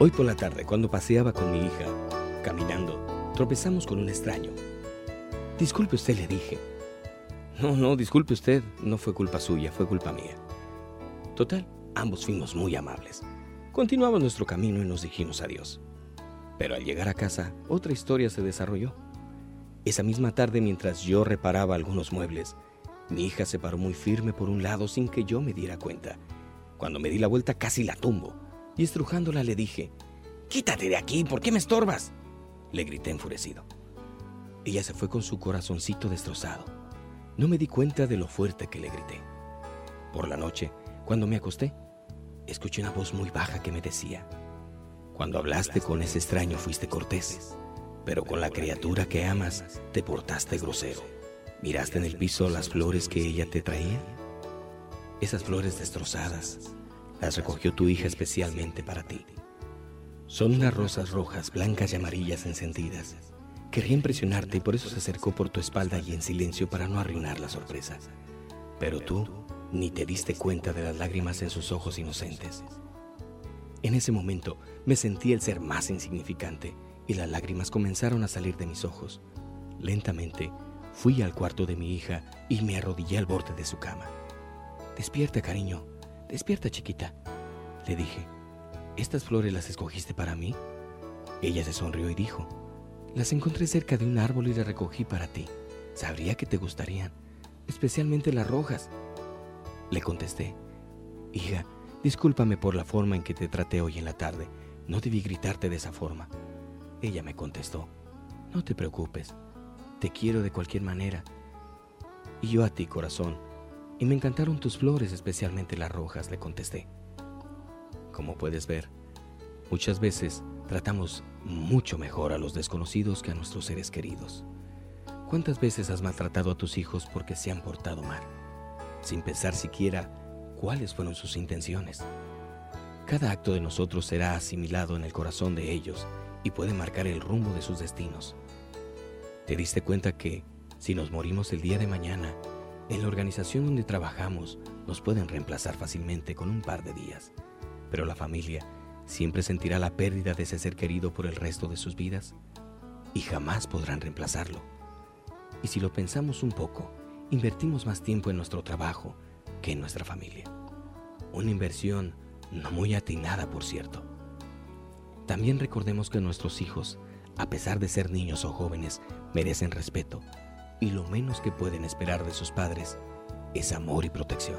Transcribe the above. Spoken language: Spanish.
Hoy por la tarde, cuando paseaba con mi hija, caminando, tropezamos con un extraño. Disculpe usted, le dije. No, no, disculpe usted, no fue culpa suya, fue culpa mía. Total, ambos fuimos muy amables. Continuamos nuestro camino y nos dijimos adiós. Pero al llegar a casa, otra historia se desarrolló. Esa misma tarde, mientras yo reparaba algunos muebles, mi hija se paró muy firme por un lado sin que yo me diera cuenta. Cuando me di la vuelta casi la tumbo y estrujándola le dije, Quítate de aquí, ¿por qué me estorbas? Le grité enfurecido. Ella se fue con su corazoncito destrozado. No me di cuenta de lo fuerte que le grité. Por la noche, cuando me acosté, escuché una voz muy baja que me decía, Cuando hablaste con ese extraño fuiste cortés, pero con la criatura que amas te portaste grosero. ¿Miraste en el piso las flores que ella te traía? Esas flores destrozadas las recogió tu hija especialmente para ti. Son unas rosas rojas, blancas y amarillas encendidas. Quería impresionarte y por eso se acercó por tu espalda y en silencio para no arruinar la sorpresa. Pero tú ni te diste cuenta de las lágrimas en sus ojos inocentes. En ese momento me sentí el ser más insignificante y las lágrimas comenzaron a salir de mis ojos. Lentamente fui al cuarto de mi hija y me arrodillé al borde de su cama. Despierta, cariño, despierta, chiquita, le dije. ¿Estas flores las escogiste para mí? Ella se sonrió y dijo, las encontré cerca de un árbol y las recogí para ti. Sabría que te gustarían, especialmente las rojas. Le contesté, hija, discúlpame por la forma en que te traté hoy en la tarde. No debí gritarte de esa forma. Ella me contestó, no te preocupes, te quiero de cualquier manera. Y yo a ti, corazón. Y me encantaron tus flores, especialmente las rojas, le contesté. Como puedes ver, muchas veces tratamos mucho mejor a los desconocidos que a nuestros seres queridos. ¿Cuántas veces has maltratado a tus hijos porque se han portado mal, sin pensar siquiera cuáles fueron sus intenciones? Cada acto de nosotros será asimilado en el corazón de ellos y puede marcar el rumbo de sus destinos. ¿Te diste cuenta que si nos morimos el día de mañana, en la organización donde trabajamos nos pueden reemplazar fácilmente con un par de días? Pero la familia siempre sentirá la pérdida de ese ser querido por el resto de sus vidas y jamás podrán reemplazarlo. Y si lo pensamos un poco, invertimos más tiempo en nuestro trabajo que en nuestra familia. Una inversión no muy atinada, por cierto. También recordemos que nuestros hijos, a pesar de ser niños o jóvenes, merecen respeto y lo menos que pueden esperar de sus padres es amor y protección.